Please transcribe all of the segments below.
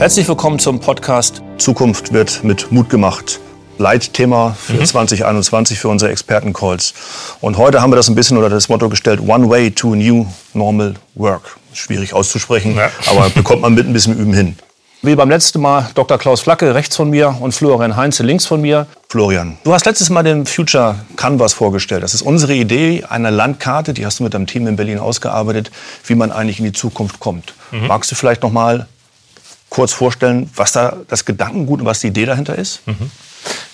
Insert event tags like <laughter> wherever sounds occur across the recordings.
Herzlich willkommen zum Podcast Zukunft wird mit Mut gemacht. Leitthema für mhm. 2021 für unsere Expertencalls. Und heute haben wir das ein bisschen unter das Motto gestellt, One Way to a New Normal Work. Schwierig auszusprechen, ja. aber <laughs> bekommt man mit ein bisschen Üben hin. Wie beim letzten Mal Dr. Klaus Flacke rechts von mir und Florian Heinze links von mir. Florian, du hast letztes Mal den Future Canvas vorgestellt. Das ist unsere Idee einer Landkarte, die hast du mit deinem Team in Berlin ausgearbeitet, wie man eigentlich in die Zukunft kommt. Mhm. Magst du vielleicht noch mal kurz vorstellen, was da das Gedankengut und was die Idee dahinter ist? Mhm.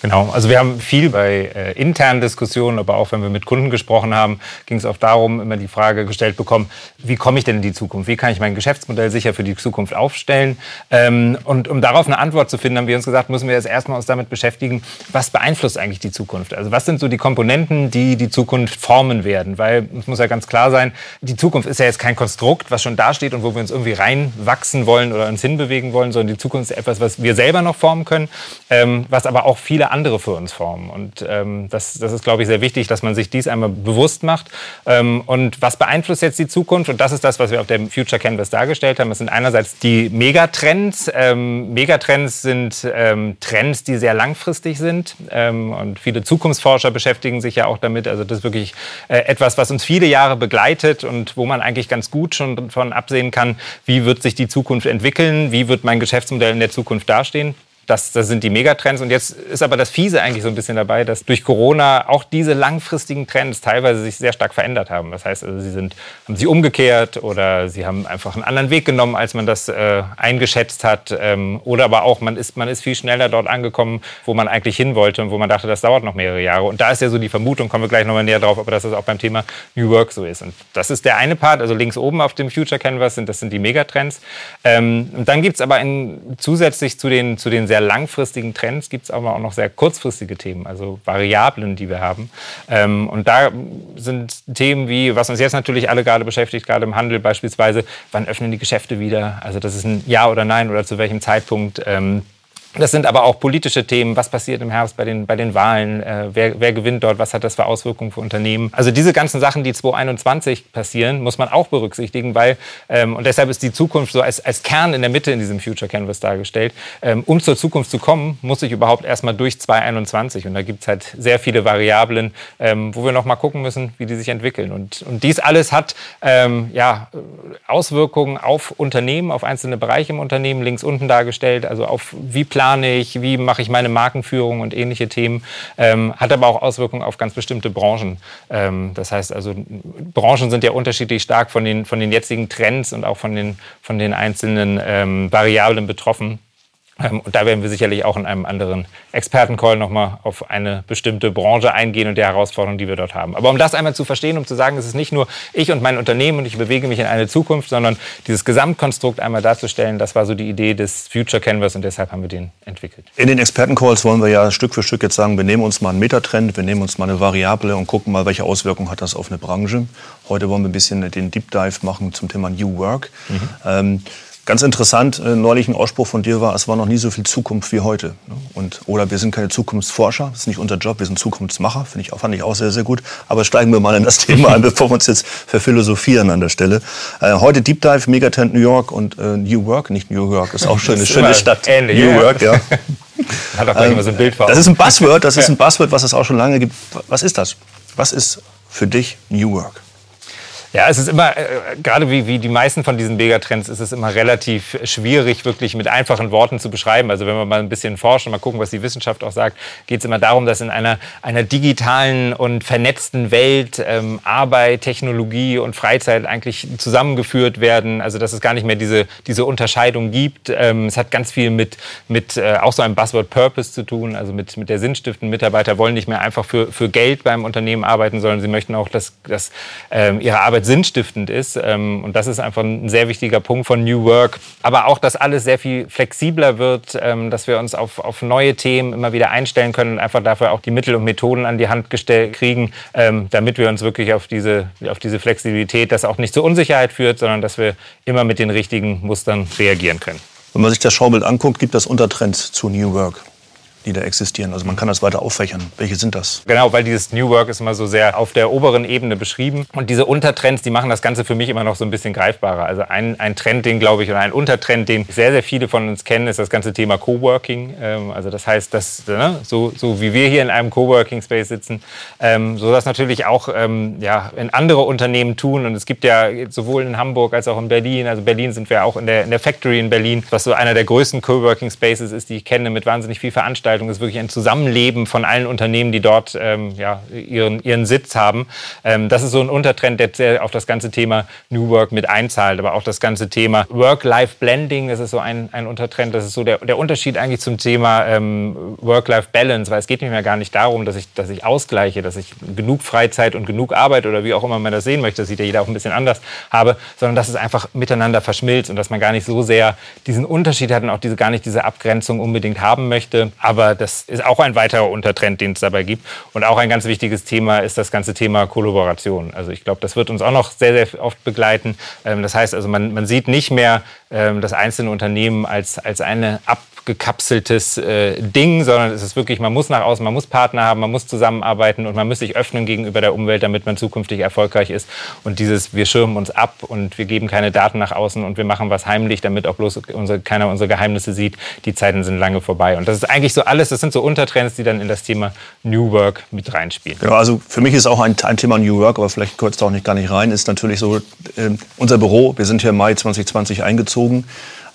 Genau, also wir haben viel bei äh, internen Diskussionen, aber auch wenn wir mit Kunden gesprochen haben, ging es oft darum, immer die Frage gestellt bekommen, wie komme ich denn in die Zukunft? Wie kann ich mein Geschäftsmodell sicher für die Zukunft aufstellen? Ähm, und um darauf eine Antwort zu finden, haben wir uns gesagt, müssen wir jetzt erstmal uns damit beschäftigen, was beeinflusst eigentlich die Zukunft? Also was sind so die Komponenten, die die Zukunft formen werden? Weil es muss ja ganz klar sein, die Zukunft ist ja jetzt kein Konstrukt, was schon dasteht und wo wir uns irgendwie reinwachsen wollen oder uns hinbewegen wollen, sondern die Zukunft ist etwas, was wir selber noch formen können, ähm, was aber auch viele andere für uns formen. Und ähm, das, das ist, glaube ich, sehr wichtig, dass man sich dies einmal bewusst macht. Ähm, und was beeinflusst jetzt die Zukunft? Und das ist das, was wir auf dem Future Canvas dargestellt haben. Das sind einerseits die Megatrends. Ähm, Megatrends sind ähm, Trends, die sehr langfristig sind. Ähm, und viele Zukunftsforscher beschäftigen sich ja auch damit. Also das ist wirklich äh, etwas, was uns viele Jahre begleitet und wo man eigentlich ganz gut schon davon absehen kann, wie wird sich die Zukunft entwickeln, wie wird mein Geschäftsmodell in der Zukunft dastehen. Das, das sind die Megatrends. Und jetzt ist aber das Fiese eigentlich so ein bisschen dabei, dass durch Corona auch diese langfristigen Trends teilweise sich sehr stark verändert haben. Das heißt, also sie sind, haben sie umgekehrt oder sie haben einfach einen anderen Weg genommen, als man das äh, eingeschätzt hat. Ähm, oder aber auch, man ist, man ist viel schneller dort angekommen, wo man eigentlich hin wollte und wo man dachte, das dauert noch mehrere Jahre. Und da ist ja so die Vermutung, kommen wir gleich nochmal näher drauf, aber dass das auch beim Thema New Work so ist. Und das ist der eine Part, also links oben auf dem Future Canvas sind, das sind die Megatrends. Ähm, und dann gibt es aber in, zusätzlich zu den, zu den sehr sehr langfristigen Trends gibt es aber auch noch sehr kurzfristige Themen, also Variablen, die wir haben. Ähm, und da sind Themen wie, was uns jetzt natürlich alle gerade beschäftigt, gerade im Handel beispielsweise, wann öffnen die Geschäfte wieder? Also das ist ein Ja oder Nein oder zu welchem Zeitpunkt. Ähm, das sind aber auch politische Themen. Was passiert im Herbst bei den, bei den Wahlen? Äh, wer, wer, gewinnt dort? Was hat das für Auswirkungen für Unternehmen? Also diese ganzen Sachen, die 2021 passieren, muss man auch berücksichtigen, weil, ähm, und deshalb ist die Zukunft so als, als Kern in der Mitte in diesem Future Canvas dargestellt. Ähm, um zur Zukunft zu kommen, muss ich überhaupt erstmal durch 2021. Und da gibt es halt sehr viele Variablen, ähm, wo wir noch mal gucken müssen, wie die sich entwickeln. Und, und dies alles hat ähm, ja, Auswirkungen auf Unternehmen, auf einzelne Bereiche im Unternehmen, links unten dargestellt, also auf wie planen plane ich, wie mache ich meine Markenführung und ähnliche Themen, ähm, hat aber auch Auswirkungen auf ganz bestimmte Branchen. Ähm, das heißt also, Branchen sind ja unterschiedlich stark von den, von den jetzigen Trends und auch von den, von den einzelnen ähm, Variablen betroffen. Ähm, und da werden wir sicherlich auch in einem anderen Expertencall nochmal auf eine bestimmte Branche eingehen und die Herausforderungen, die wir dort haben. Aber um das einmal zu verstehen, um zu sagen, es ist nicht nur ich und mein Unternehmen und ich bewege mich in eine Zukunft, sondern dieses Gesamtkonstrukt einmal darzustellen, das war so die Idee des Future Canvas und deshalb haben wir den entwickelt. In den Expertencalls wollen wir ja Stück für Stück jetzt sagen, wir nehmen uns mal einen Metatrend, wir nehmen uns mal eine Variable und gucken mal, welche Auswirkungen hat das auf eine Branche. Heute wollen wir ein bisschen den Deep Dive machen zum Thema New Work. Mhm. Ähm, Ganz interessant, äh, neulich ein Ausspruch von dir war, es war noch nie so viel Zukunft wie heute. Ne? Und, oder wir sind keine Zukunftsforscher, das ist nicht unser Job, wir sind Zukunftsmacher, finde ich, fand ich auch sehr, sehr gut. Aber steigen wir mal in das <laughs> Thema ein, bevor wir uns jetzt verphilosophieren an der Stelle. Äh, heute Deep Dive, Megatent New York und äh, New Work, nicht New York, ist auch schön, eine schöne Stadt. Ähnlich, New. Work, ja. <laughs> Hat auch gleich immer so ein Bild vor. Das ist ein Buzzword, das ist <laughs> ein Buzzword, was es auch schon lange gibt. Was ist das? Was ist für dich New Work? Ja, es ist immer, äh, gerade wie, wie die meisten von diesen Megatrends, ist es immer relativ schwierig, wirklich mit einfachen Worten zu beschreiben. Also wenn wir mal ein bisschen forschen, mal gucken, was die Wissenschaft auch sagt, geht es immer darum, dass in einer, einer digitalen und vernetzten Welt ähm, Arbeit, Technologie und Freizeit eigentlich zusammengeführt werden. Also dass es gar nicht mehr diese, diese Unterscheidung gibt. Ähm, es hat ganz viel mit, mit äh, auch so einem Buzzword Purpose zu tun, also mit, mit der Sinnstiften. Mitarbeiter wollen nicht mehr einfach für, für Geld beim Unternehmen arbeiten, sondern sie möchten auch, dass, dass ähm, ihre Arbeit Arbeit sinnstiftend ist. Ähm, und das ist einfach ein sehr wichtiger Punkt von New Work. Aber auch, dass alles sehr viel flexibler wird, ähm, dass wir uns auf, auf neue Themen immer wieder einstellen können und einfach dafür auch die Mittel und Methoden an die Hand gestellt kriegen, ähm, damit wir uns wirklich auf diese, auf diese Flexibilität, das auch nicht zur Unsicherheit führt, sondern dass wir immer mit den richtigen Mustern reagieren können. Wenn man sich das Schaubild anguckt, gibt es Untertrends zu New Work. Die da existieren. Also man kann das weiter auffächern. Welche sind das? Genau, weil dieses New Work ist immer so sehr auf der oberen Ebene beschrieben. Und diese Untertrends, die machen das Ganze für mich immer noch so ein bisschen greifbarer. Also ein, ein Trend, den glaube ich, oder ein Untertrend, den sehr, sehr viele von uns kennen, ist das ganze Thema Coworking. Ähm, also das heißt, dass ne, so, so wie wir hier in einem Coworking Space sitzen, ähm, so das natürlich auch ähm, ja, in andere Unternehmen tun. Und es gibt ja sowohl in Hamburg als auch in Berlin, also Berlin sind wir auch in der, in der Factory in Berlin, was so einer der größten Coworking Spaces ist, die ich kenne, mit wahnsinnig viel Veranstaltungen. Es ist wirklich ein Zusammenleben von allen Unternehmen, die dort ähm, ja, ihren, ihren Sitz haben. Ähm, das ist so ein Untertrend, der sehr auf das ganze Thema New Work mit einzahlt, aber auch das ganze Thema Work-Life-Blending, das ist so ein, ein Untertrend. Das ist so der, der Unterschied eigentlich zum Thema ähm, Work-Life-Balance, weil es geht mir gar nicht darum, dass ich, dass ich ausgleiche, dass ich genug Freizeit und genug Arbeit oder wie auch immer man das sehen möchte, das sieht ja jeder auch ein bisschen anders, habe, sondern dass es einfach miteinander verschmilzt und dass man gar nicht so sehr diesen Unterschied hat und auch diese, gar nicht diese Abgrenzung unbedingt haben möchte. Aber das ist auch ein weiterer Untertrend, den es dabei gibt. Und auch ein ganz wichtiges Thema ist das ganze Thema Kollaboration. Also ich glaube, das wird uns auch noch sehr, sehr oft begleiten. Ähm, das heißt also, man, man sieht nicht mehr ähm, das einzelne Unternehmen als, als eine Ab abgekapseltes äh, Ding, sondern es ist wirklich, man muss nach außen, man muss Partner haben, man muss zusammenarbeiten und man muss sich öffnen gegenüber der Umwelt, damit man zukünftig erfolgreich ist. Und dieses, wir schirmen uns ab und wir geben keine Daten nach außen und wir machen was heimlich, damit auch bloß unsere, keiner unsere Geheimnisse sieht, die Zeiten sind lange vorbei. Und das ist eigentlich so alles, das sind so Untertrends, die dann in das Thema New Work mit reinspielen. Genau, also für mich ist auch ein, ein Thema New Work, aber vielleicht kurz da auch nicht gar nicht rein, ist natürlich so, äh, unser Büro, wir sind hier im Mai 2020 eingezogen.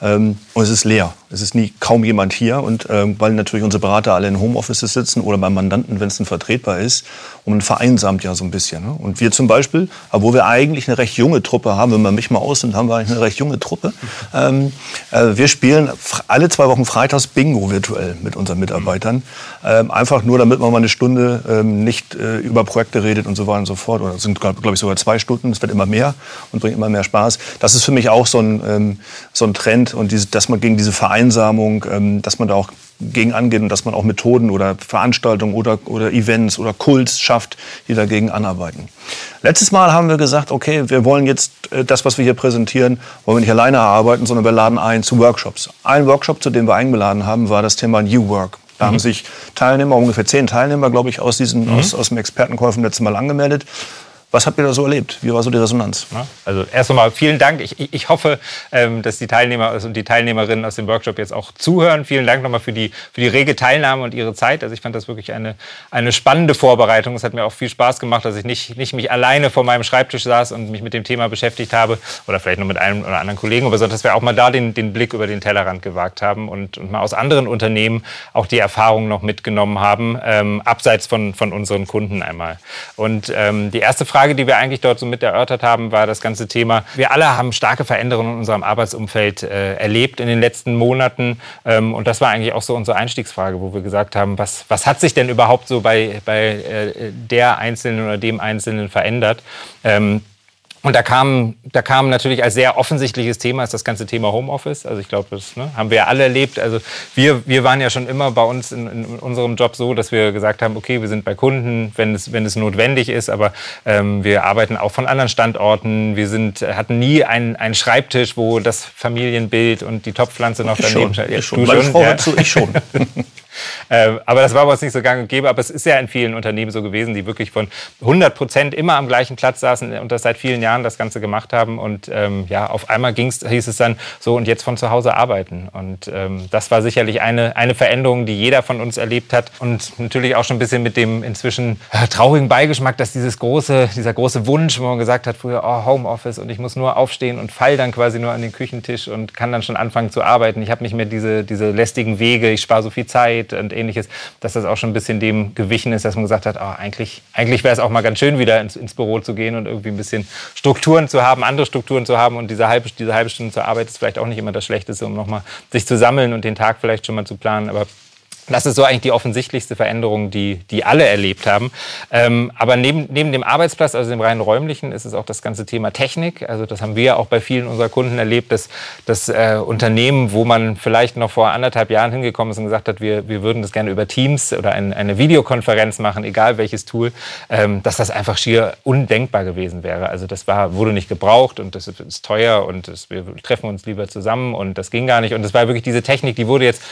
Ähm, und es ist leer. Es ist nie kaum jemand hier. Und ähm, weil natürlich unsere Berater alle in Homeoffices sitzen oder beim Mandanten, wenn es denn vertretbar ist, und man vereinsamt ja so ein bisschen. Ne? Und wir zum Beispiel, obwohl wir eigentlich eine recht junge Truppe haben, wenn man mich mal ausnimmt, haben wir eigentlich eine recht junge Truppe. Ähm, äh, wir spielen alle zwei Wochen freitags Bingo virtuell mit unseren Mitarbeitern. Ähm, einfach nur, damit man mal eine Stunde ähm, nicht äh, über Projekte redet und so weiter und so fort. Oder sind, glaube glaub ich, sogar zwei Stunden. Es wird immer mehr und bringt immer mehr Spaß. Das ist für mich auch so ein, ähm, so ein Trend und diese, dass man gegen diese Vereinsamung, ähm, dass man da auch gegen angeht und dass man auch Methoden oder Veranstaltungen oder, oder Events oder Kults schafft, die dagegen anarbeiten. Letztes Mal haben wir gesagt, okay, wir wollen jetzt äh, das, was wir hier präsentieren, wollen wir nicht alleine erarbeiten, sondern wir laden ein zu Workshops. Ein Workshop, zu dem wir eingeladen haben, war das Thema New Work. Da mhm. haben sich Teilnehmer, ungefähr zehn Teilnehmer, glaube ich, aus, diesen, mhm. aus, aus dem Expertencall vom letzten Mal angemeldet. Was habt ihr da so erlebt? Wie war so die Resonanz? Also erst einmal vielen Dank. Ich, ich hoffe, ähm, dass die Teilnehmer und die Teilnehmerinnen aus dem Workshop jetzt auch zuhören. Vielen Dank nochmal für die, für die rege Teilnahme und Ihre Zeit. Also ich fand das wirklich eine, eine spannende Vorbereitung. Es hat mir auch viel Spaß gemacht, dass ich nicht, nicht mich alleine vor meinem Schreibtisch saß und mich mit dem Thema beschäftigt habe. Oder vielleicht nur mit einem oder anderen Kollegen, aber sondern dass wir auch mal da den, den Blick über den Tellerrand gewagt haben und, und mal aus anderen Unternehmen auch die Erfahrungen noch mitgenommen haben, ähm, abseits von, von unseren Kunden einmal. Und ähm, die erste Frage, Frage, die wir eigentlich dort so mit erörtert haben, war das ganze Thema. Wir alle haben starke Veränderungen in unserem Arbeitsumfeld äh, erlebt in den letzten Monaten. Ähm, und das war eigentlich auch so unsere Einstiegsfrage, wo wir gesagt haben, was, was hat sich denn überhaupt so bei, bei äh, der Einzelnen oder dem Einzelnen verändert? Ähm, und da kam, da kam natürlich als sehr offensichtliches Thema ist das ganze Thema Homeoffice. Also ich glaube, das ne, haben wir ja alle erlebt. Also wir, wir waren ja schon immer bei uns in, in, unserem Job so, dass wir gesagt haben, okay, wir sind bei Kunden, wenn es, wenn es notwendig ist, aber ähm, wir arbeiten auch von anderen Standorten. Wir sind, hatten nie einen, einen Schreibtisch, wo das Familienbild und die Topfpflanze noch daneben steht. Ich schon. Meine Frau ja. dazu, ich schon. Äh, aber das war bei uns nicht so gang und gäbe. Aber es ist ja in vielen Unternehmen so gewesen, die wirklich von 100 Prozent immer am gleichen Platz saßen und das seit vielen Jahren das Ganze gemacht haben. Und ähm, ja, auf einmal ging's, hieß es dann so und jetzt von zu Hause arbeiten. Und ähm, das war sicherlich eine, eine Veränderung, die jeder von uns erlebt hat. Und natürlich auch schon ein bisschen mit dem inzwischen äh, traurigen Beigeschmack, dass dieses große, dieser große Wunsch, wo man gesagt hat früher, oh, Homeoffice und ich muss nur aufstehen und fall dann quasi nur an den Küchentisch und kann dann schon anfangen zu arbeiten. Ich habe nicht mehr diese, diese lästigen Wege, ich spare so viel Zeit und ähnliches, dass das auch schon ein bisschen dem gewichen ist, dass man gesagt hat, oh, eigentlich, eigentlich wäre es auch mal ganz schön, wieder ins, ins, Büro zu gehen und irgendwie ein bisschen Strukturen zu haben, andere Strukturen zu haben. Und diese halbe, diese halbe Stunde zur Arbeit ist vielleicht auch nicht immer das Schlechteste, um nochmal sich zu sammeln und den Tag vielleicht schon mal zu planen. Aber das ist so eigentlich die offensichtlichste Veränderung, die, die alle erlebt haben. Ähm, aber neben, neben dem Arbeitsplatz, also dem rein räumlichen, ist es auch das ganze Thema Technik. Also das haben wir auch bei vielen unserer Kunden erlebt, dass, dass äh, Unternehmen, wo man vielleicht noch vor anderthalb Jahren hingekommen ist und gesagt hat, wir, wir würden das gerne über Teams oder ein, eine Videokonferenz machen, egal welches Tool, ähm, dass das einfach schier undenkbar gewesen wäre. Also das war, wurde nicht gebraucht und das ist teuer und das, wir treffen uns lieber zusammen und das ging gar nicht. Und das war wirklich diese Technik, die wurde jetzt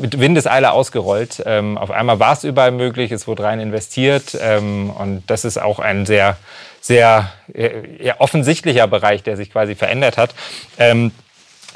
mit Windeseile ausgerollt. Ähm, auf einmal war es überall möglich, es wurde rein investiert ähm, und das ist auch ein sehr, sehr ja, offensichtlicher Bereich, der sich quasi verändert hat. Ähm,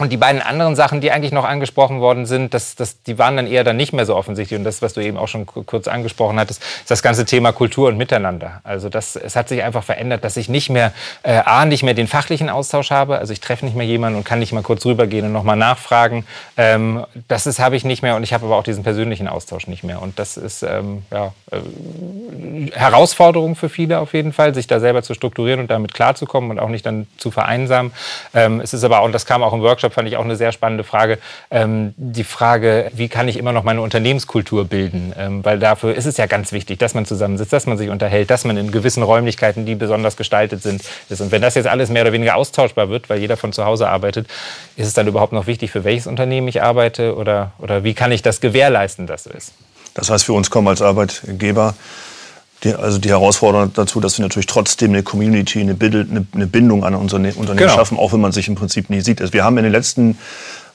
und die beiden anderen Sachen, die eigentlich noch angesprochen worden sind, das, das, die waren dann eher dann nicht mehr so offensichtlich. Und das, was du eben auch schon kurz angesprochen hattest, ist das ganze Thema Kultur und Miteinander. Also das, es hat sich einfach verändert, dass ich nicht mehr, äh, A, nicht mehr den fachlichen Austausch habe. Also ich treffe nicht mehr jemanden und kann nicht mal kurz rübergehen und nochmal nachfragen. Ähm, das habe ich nicht mehr. Und ich habe aber auch diesen persönlichen Austausch nicht mehr. Und das ist ähm, ja, äh, Herausforderung für viele auf jeden Fall, sich da selber zu strukturieren und damit klarzukommen und auch nicht dann zu vereinsamen. Ähm, es ist aber auch, und das kam auch im Workshop, Workshop fand ich auch eine sehr spannende Frage. Ähm, die Frage, wie kann ich immer noch meine Unternehmenskultur bilden? Ähm, weil dafür ist es ja ganz wichtig, dass man zusammensitzt, dass man sich unterhält, dass man in gewissen Räumlichkeiten, die besonders gestaltet sind, ist. Und wenn das jetzt alles mehr oder weniger austauschbar wird, weil jeder von zu Hause arbeitet, ist es dann überhaupt noch wichtig, für welches Unternehmen ich arbeite oder, oder wie kann ich das gewährleisten, dass so ist? Das heißt, für uns kommen als Arbeitgeber die, also die Herausforderung dazu, dass wir natürlich trotzdem eine Community, eine, Bindung an unser Unternehmen genau. schaffen, auch wenn man sich im Prinzip nie sieht. Also wir haben in den letzten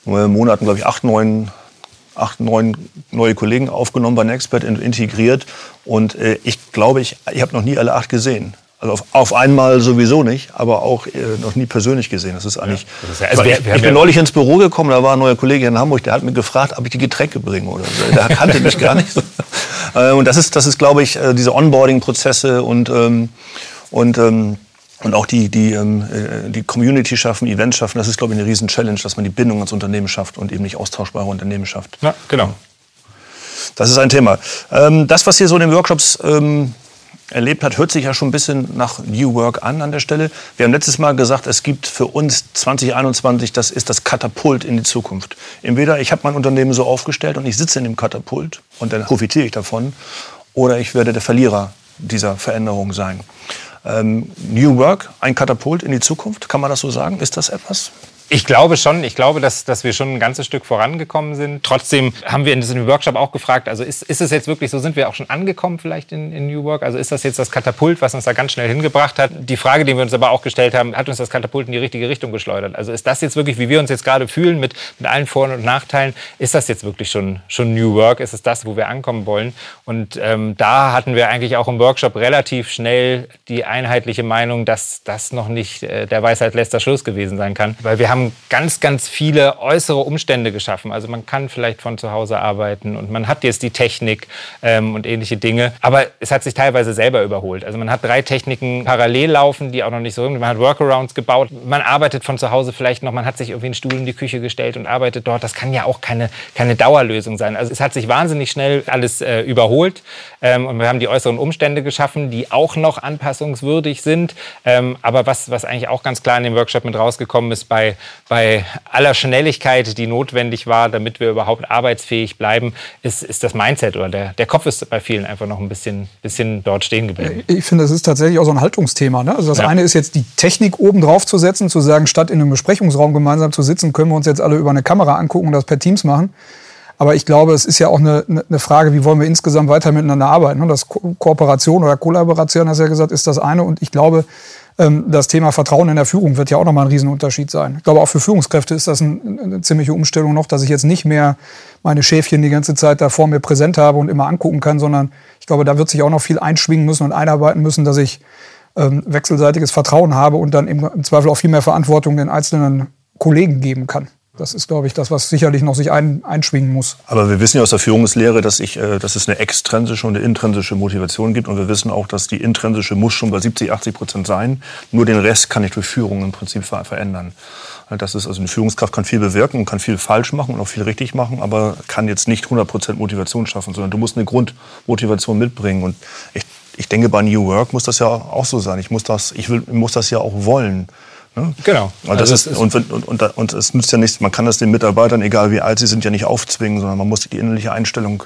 äh, Monaten, glaube ich, acht, neun, acht, neun neue Kollegen aufgenommen bei Nexpert, integriert. Und äh, ich glaube, ich, ich habe noch nie alle acht gesehen. Also auf, auf einmal sowieso nicht, aber auch äh, noch nie persönlich gesehen. Das ist eigentlich. Ja, das ist ja, also wir, wir ich bin neulich ins Büro gekommen, da war ein neuer Kollege in Hamburg, der hat mich gefragt, ob ich die Getränke bringe oder so. Der kannte mich gar nicht. <laughs> Äh, und das ist, das ist, glaube ich, äh, diese Onboarding-Prozesse und ähm, und ähm, und auch die, die, ähm, äh, die Community schaffen, Events schaffen, das ist, glaube ich, eine riesen Challenge, dass man die Bindung ans Unternehmen schafft und eben nicht austauschbare Unternehmen schafft. Ja, genau. Das ist ein Thema. Ähm, das, was hier so in den Workshops ähm, erlebt hat, hört sich ja schon ein bisschen nach New Work an an der Stelle. Wir haben letztes Mal gesagt, es gibt für uns 2021, das ist das Katapult in die Zukunft. Entweder ich habe mein Unternehmen so aufgestellt und ich sitze in dem Katapult und dann profitiere ich davon, oder ich werde der Verlierer dieser Veränderung sein. Ähm, New Work, ein Katapult in die Zukunft, kann man das so sagen? Ist das etwas? Ich glaube schon. Ich glaube, dass, dass wir schon ein ganzes Stück vorangekommen sind. Trotzdem haben wir in diesem Workshop auch gefragt, also ist, ist es jetzt wirklich so, sind wir auch schon angekommen vielleicht in, in New Work? Also ist das jetzt das Katapult, was uns da ganz schnell hingebracht hat? Die Frage, die wir uns aber auch gestellt haben, hat uns das Katapult in die richtige Richtung geschleudert? Also ist das jetzt wirklich, wie wir uns jetzt gerade fühlen, mit, mit allen Vor- und Nachteilen, ist das jetzt wirklich schon, schon New Work? Ist es das, wo wir ankommen wollen? Und ähm, da hatten wir eigentlich auch im Workshop relativ schnell die einheitliche Meinung, dass das noch nicht äh, der Weisheit letzter Schluss gewesen sein kann. Weil wir haben haben ganz, ganz viele äußere Umstände geschaffen. Also man kann vielleicht von zu Hause arbeiten und man hat jetzt die Technik ähm, und ähnliche Dinge. Aber es hat sich teilweise selber überholt. Also man hat drei Techniken parallel laufen, die auch noch nicht so sind. Man hat Workarounds gebaut. Man arbeitet von zu Hause vielleicht noch. Man hat sich irgendwie einen Stuhl in die Küche gestellt und arbeitet dort. Das kann ja auch keine, keine Dauerlösung sein. Also es hat sich wahnsinnig schnell alles äh, überholt. Ähm, und wir haben die äußeren Umstände geschaffen, die auch noch anpassungswürdig sind. Ähm, aber was, was eigentlich auch ganz klar in dem Workshop mit rausgekommen ist, bei, bei aller Schnelligkeit, die notwendig war, damit wir überhaupt arbeitsfähig bleiben, ist, ist das Mindset oder der, der Kopf ist bei vielen einfach noch ein bisschen, bisschen dort stehen geblieben. Ich finde, das ist tatsächlich auch so ein Haltungsthema. Ne? Also das ja. eine ist jetzt die Technik oben drauf zu setzen, zu sagen, statt in einem Besprechungsraum gemeinsam zu sitzen, können wir uns jetzt alle über eine Kamera angucken und das per Teams machen. Aber ich glaube, es ist ja auch eine, eine Frage, wie wollen wir insgesamt weiter miteinander arbeiten. Ne? Das Ko Kooperation oder Kollaboration, hast du ja gesagt, ist das eine. Und ich glaube, das Thema Vertrauen in der Führung wird ja auch nochmal ein Riesenunterschied sein. Ich glaube, auch für Führungskräfte ist das ein, eine ziemliche Umstellung noch, dass ich jetzt nicht mehr meine Schäfchen die ganze Zeit da vor mir präsent habe und immer angucken kann, sondern ich glaube, da wird sich auch noch viel einschwingen müssen und einarbeiten müssen, dass ich ähm, wechselseitiges Vertrauen habe und dann im Zweifel auch viel mehr Verantwortung den einzelnen Kollegen geben kann. Das ist, glaube ich, das, was sicherlich noch sich ein, einschwingen muss. Aber wir wissen ja aus der Führungslehre, dass, ich, äh, dass es eine extrinsische und eine intrinsische Motivation gibt. Und wir wissen auch, dass die intrinsische muss schon bei 70, 80 Prozent sein. Nur den Rest kann ich durch Führung im Prinzip ver verändern. Das ist also eine Führungskraft kann viel bewirken und kann viel falsch machen und auch viel richtig machen, aber kann jetzt nicht 100 Prozent Motivation schaffen, sondern du musst eine Grundmotivation mitbringen. Und ich, ich denke, bei New Work muss das ja auch so sein. Ich muss das, ich will, muss das ja auch wollen. Ne? Genau. Und, das also ist, und, und, und, und, es nützt ja nichts, man kann das den Mitarbeitern, egal wie alt sie sind, ja nicht aufzwingen, sondern man muss die innerliche Einstellung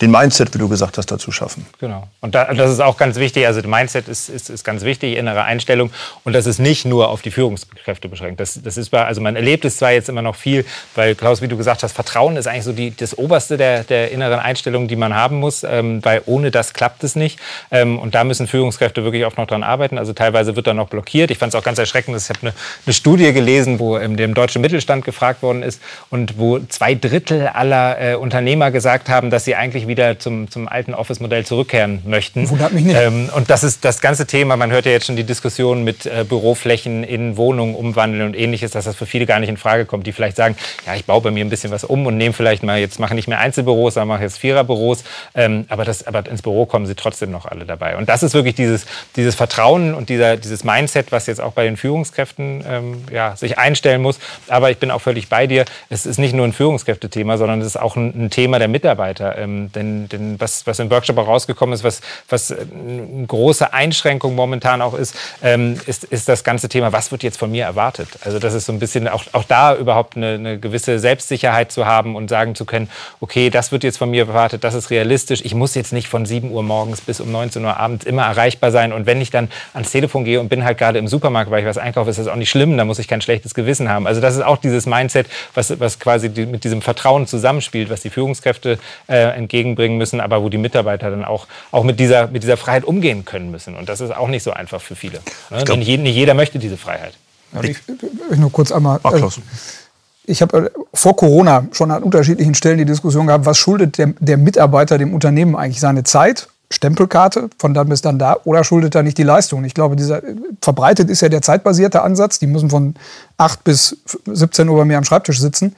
den Mindset, wie du gesagt hast, dazu schaffen. Genau. Und da, das ist auch ganz wichtig. Also Mindset ist, ist, ist ganz wichtig, innere Einstellung. Und das ist nicht nur auf die Führungskräfte beschränkt. Das, das ist also man erlebt es zwar jetzt immer noch viel, weil Klaus, wie du gesagt hast, Vertrauen ist eigentlich so die, das Oberste der, der inneren Einstellung, die man haben muss, ähm, weil ohne das klappt es nicht. Ähm, und da müssen Führungskräfte wirklich oft noch dran arbeiten. Also teilweise wird da noch blockiert. Ich fand es auch ganz erschreckend. Ich habe eine, eine Studie gelesen, wo ähm, dem deutschen Mittelstand gefragt worden ist und wo zwei Drittel aller äh, Unternehmer gesagt haben, dass sie eigentlich wieder zum, zum alten Office-Modell zurückkehren möchten. Wundert mich nicht. Ähm, und das ist das ganze Thema. Man hört ja jetzt schon die Diskussion mit äh, Büroflächen in Wohnungen umwandeln und ähnliches, dass das für viele gar nicht in Frage kommt, die vielleicht sagen, ja, ich baue bei mir ein bisschen was um und nehme vielleicht mal, jetzt mache nicht mehr Einzelbüros, sondern mache jetzt Viererbüros. Ähm, aber, das, aber ins Büro kommen sie trotzdem noch alle dabei. Und das ist wirklich dieses, dieses Vertrauen und dieser, dieses Mindset, was jetzt auch bei den Führungskräften ähm, ja, sich einstellen muss. Aber ich bin auch völlig bei dir. Es ist nicht nur ein Führungskräftethema, sondern es ist auch ein, ein Thema der Mitarbeiter. Ähm, denn, denn was, was im Workshop auch rausgekommen ist, was, was eine große Einschränkung momentan auch ist, ähm, ist, ist das ganze Thema, was wird jetzt von mir erwartet? Also das ist so ein bisschen auch, auch da überhaupt eine, eine gewisse Selbstsicherheit zu haben und sagen zu können, okay, das wird jetzt von mir erwartet, das ist realistisch. Ich muss jetzt nicht von 7 Uhr morgens bis um 19 Uhr abends immer erreichbar sein. Und wenn ich dann ans Telefon gehe und bin halt gerade im Supermarkt, weil ich was einkaufe, ist das auch nicht schlimm, da muss ich kein schlechtes Gewissen haben. Also das ist auch dieses Mindset, was, was quasi die, mit diesem Vertrauen zusammenspielt, was die Führungskräfte äh, entgegenbringen müssen, aber wo die Mitarbeiter dann auch, auch mit, dieser, mit dieser Freiheit umgehen können müssen. Und das ist auch nicht so einfach für viele. Ne? Glaub, nicht, nicht, jeder möchte diese Freiheit. Ich, ich nur kurz einmal. Ach, äh, ich habe äh, vor Corona schon an unterschiedlichen Stellen die Diskussion gehabt, was schuldet der, der Mitarbeiter dem Unternehmen eigentlich seine Zeit Stempelkarte von dann bis dann da oder schuldet er nicht die Leistung? Ich glaube, dieser verbreitet ist ja der zeitbasierte Ansatz. Die müssen von 8 bis 17 Uhr bei mir am Schreibtisch sitzen.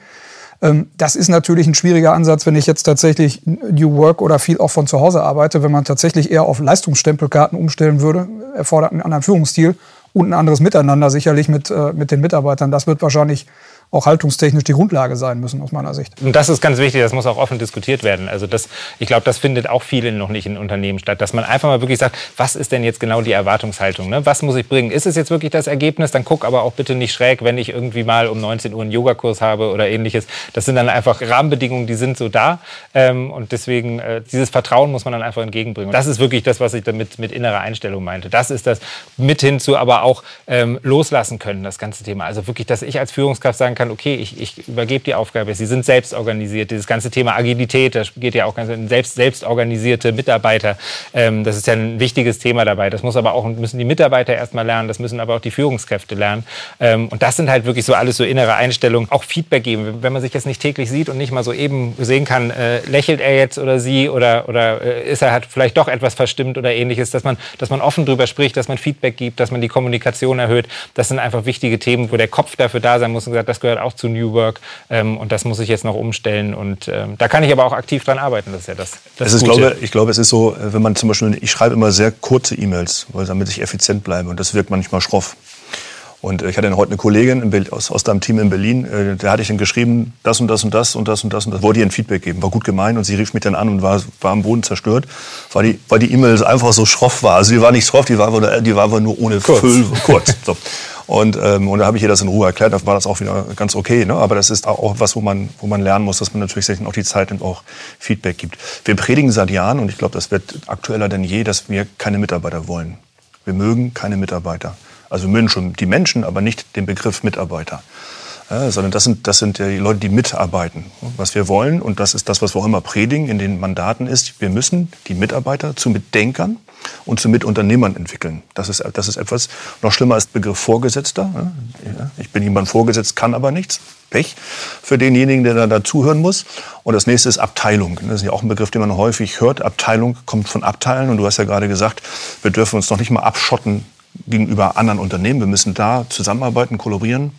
Ähm, das ist natürlich ein schwieriger Ansatz, wenn ich jetzt tatsächlich New Work oder viel auch von zu Hause arbeite. Wenn man tatsächlich eher auf Leistungsstempelkarten umstellen würde, erfordert einen anderen Führungsstil und ein anderes Miteinander sicherlich mit, äh, mit den Mitarbeitern. Das wird wahrscheinlich auch haltungstechnisch die Grundlage sein müssen, aus meiner Sicht. Und das ist ganz wichtig, das muss auch offen diskutiert werden. Also das, ich glaube, das findet auch vielen noch nicht in Unternehmen statt, dass man einfach mal wirklich sagt, was ist denn jetzt genau die Erwartungshaltung? Ne? Was muss ich bringen? Ist es jetzt wirklich das Ergebnis? Dann guck aber auch bitte nicht schräg, wenn ich irgendwie mal um 19 Uhr einen Yogakurs habe oder ähnliches. Das sind dann einfach Rahmenbedingungen, die sind so da. Ähm, und deswegen, äh, dieses Vertrauen muss man dann einfach entgegenbringen. Das ist wirklich das, was ich damit mit innerer Einstellung meinte. Das ist das mit hinzu, aber auch ähm, loslassen können, das ganze Thema. Also wirklich, dass ich als Führungskraft sagen kann, kann, okay, ich, ich übergebe die Aufgabe, Sie sind selbst organisiert. Dieses ganze Thema Agilität, das geht ja auch ganz selbst, selbst organisierte Mitarbeiter. Ähm, das ist ja ein wichtiges Thema dabei. Das muss aber auch, müssen die Mitarbeiter erstmal lernen, das müssen aber auch die Führungskräfte lernen. Ähm, und das sind halt wirklich so alles so innere Einstellungen. Auch Feedback geben. Wenn man sich jetzt nicht täglich sieht und nicht mal so eben sehen kann, äh, lächelt er jetzt oder sie oder, oder äh, ist er hat vielleicht doch etwas verstimmt oder ähnliches, dass man, dass man offen drüber spricht, dass man Feedback gibt, dass man die Kommunikation erhöht. Das sind einfach wichtige Themen, wo der Kopf dafür da sein muss und gesagt, das gehört gehört auch zu New Work. Ähm, und das muss ich jetzt noch umstellen. Und ähm, da kann ich aber auch aktiv dran arbeiten. Das ist ja das, das ist, glaube, Ich glaube, es ist so, wenn man zum Beispiel, ich schreibe immer sehr kurze E-Mails, damit ich effizient bleibe. Und das wirkt manchmal schroff. Und ich hatte heute eine Kollegin aus, aus deinem Team in Berlin, äh, der hatte ich dann geschrieben, das und das und das und das und das und das, wollte ihr ein Feedback geben, war gut gemeint und sie rief mich dann an und war, war am Boden zerstört, weil die, weil die E-Mail einfach so schroff war. Also die war nicht schroff, die war die war nur ohne kurz. Füll, kurz. <laughs> So. Und, ähm, und da habe ich ihr das in Ruhe erklärt, da war das auch wieder ganz okay. Ne? Aber das ist auch was, wo man, wo man lernen muss, dass man natürlich auch die Zeit und auch Feedback gibt. Wir predigen seit Jahren, und ich glaube, das wird aktueller denn je, dass wir keine Mitarbeiter wollen. Wir mögen keine Mitarbeiter. Also wir mögen schon die Menschen, aber nicht den Begriff Mitarbeiter. Ja, sondern das sind, das sind die Leute, die mitarbeiten. Was wir wollen, und das ist das, was wir auch immer predigen in den Mandaten, ist, wir müssen die Mitarbeiter zu Mitdenkern und zu Mitunternehmern entwickeln. Das ist, das ist etwas, noch schlimmer als Begriff Vorgesetzter. Ich bin jemand vorgesetzt, kann aber nichts. Pech für denjenigen, der da dazuhören muss. Und das nächste ist Abteilung. Das ist ja auch ein Begriff, den man häufig hört. Abteilung kommt von Abteilen. Und du hast ja gerade gesagt, wir dürfen uns noch nicht mal abschotten gegenüber anderen Unternehmen. Wir müssen da zusammenarbeiten, kollaborieren.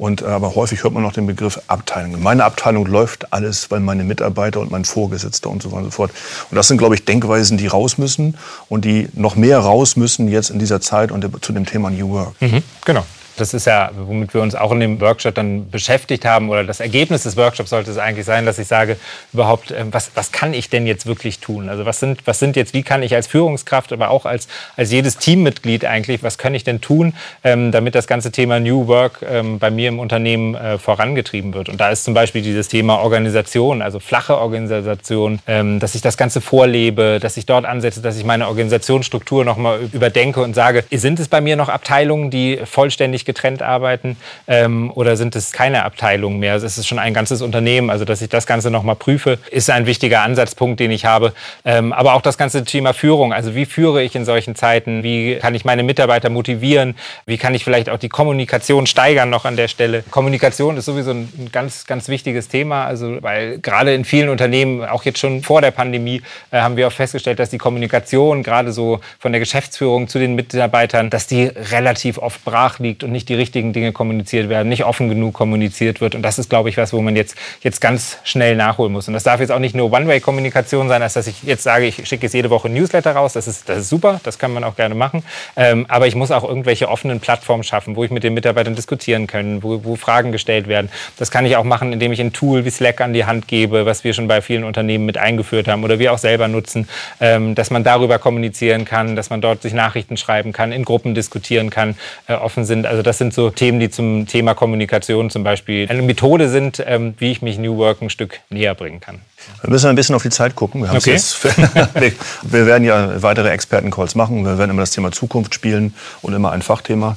Und, äh, aber häufig hört man noch den Begriff Abteilung. In meiner Abteilung läuft alles, weil meine Mitarbeiter und mein Vorgesetzter und so weiter und so fort. Und das sind, glaube ich, Denkweisen, die raus müssen und die noch mehr raus müssen jetzt in dieser Zeit und zu dem Thema New Work. Mhm, genau. Das ist ja, womit wir uns auch in dem Workshop dann beschäftigt haben oder das Ergebnis des Workshops sollte es eigentlich sein, dass ich sage, überhaupt, ähm, was, was kann ich denn jetzt wirklich tun? Also was sind, was sind jetzt, wie kann ich als Führungskraft, aber auch als, als jedes Teammitglied eigentlich, was kann ich denn tun, ähm, damit das ganze Thema New Work ähm, bei mir im Unternehmen äh, vorangetrieben wird? Und da ist zum Beispiel dieses Thema Organisation, also flache Organisation, ähm, dass ich das Ganze vorlebe, dass ich dort ansetze, dass ich meine Organisationsstruktur nochmal überdenke und sage, sind es bei mir noch Abteilungen, die vollständig getrennt arbeiten ähm, oder sind es keine Abteilungen mehr? Es ist schon ein ganzes Unternehmen, also dass ich das Ganze nochmal prüfe, ist ein wichtiger Ansatzpunkt, den ich habe. Ähm, aber auch das ganze Thema Führung, also wie führe ich in solchen Zeiten, wie kann ich meine Mitarbeiter motivieren, wie kann ich vielleicht auch die Kommunikation steigern noch an der Stelle. Kommunikation ist sowieso ein ganz, ganz wichtiges Thema, also weil gerade in vielen Unternehmen, auch jetzt schon vor der Pandemie, äh, haben wir auch festgestellt, dass die Kommunikation gerade so von der Geschäftsführung zu den Mitarbeitern, dass die relativ oft brach liegt und nicht die richtigen Dinge kommuniziert werden, nicht offen genug kommuniziert wird. Und das ist, glaube ich, was, wo man jetzt, jetzt ganz schnell nachholen muss. Und das darf jetzt auch nicht nur One-Way-Kommunikation sein, als dass ich jetzt sage, ich schicke jetzt jede Woche ein Newsletter raus. Das ist, das ist super, das kann man auch gerne machen. Ähm, aber ich muss auch irgendwelche offenen Plattformen schaffen, wo ich mit den Mitarbeitern diskutieren kann, wo, wo Fragen gestellt werden. Das kann ich auch machen, indem ich ein Tool wie Slack an die Hand gebe, was wir schon bei vielen Unternehmen mit eingeführt haben oder wir auch selber nutzen, ähm, dass man darüber kommunizieren kann, dass man dort sich Nachrichten schreiben kann, in Gruppen diskutieren kann, äh, offen sind. Also das sind so Themen, die zum Thema Kommunikation zum Beispiel eine Methode sind, ähm, wie ich mich New Work ein Stück näher bringen kann. Wir müssen ein bisschen auf die Zeit gucken. Wir, okay. <laughs> wir werden ja weitere Expertencalls machen. Wir werden immer das Thema Zukunft spielen und immer ein Fachthema.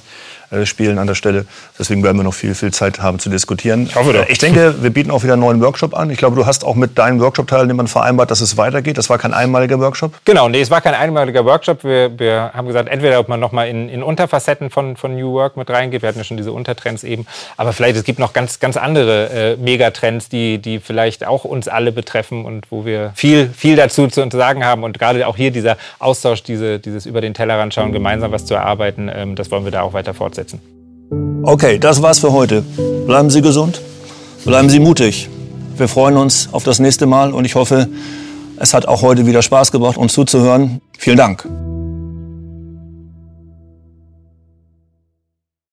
Äh, spielen an der Stelle. Deswegen werden wir noch viel, viel Zeit haben zu diskutieren. Ich hoffe doch. Ich denke, wir bieten auch wieder einen neuen Workshop an. Ich glaube, du hast auch mit deinen Workshop-Teilnehmern vereinbart, dass es weitergeht. Das war kein einmaliger Workshop? Genau, nee, es war kein einmaliger Workshop. Wir, wir haben gesagt, entweder ob man noch mal in, in Unterfacetten von, von New Work mit reingeht. Wir hatten ja schon diese Untertrends eben. Aber vielleicht es gibt noch ganz, ganz andere äh, Megatrends, die, die vielleicht auch uns alle betreffen und wo wir viel, viel dazu zu sagen haben. Und gerade auch hier dieser Austausch, diese, dieses über den Tellerrand schauen, gemeinsam was zu erarbeiten, ähm, das wollen wir da auch weiter fortsetzen fortsetzen. Okay, das war's für heute. Bleiben Sie gesund, bleiben Sie mutig. Wir freuen uns auf das nächste Mal und ich hoffe, es hat auch heute wieder Spaß gebracht, uns zuzuhören. Vielen Dank.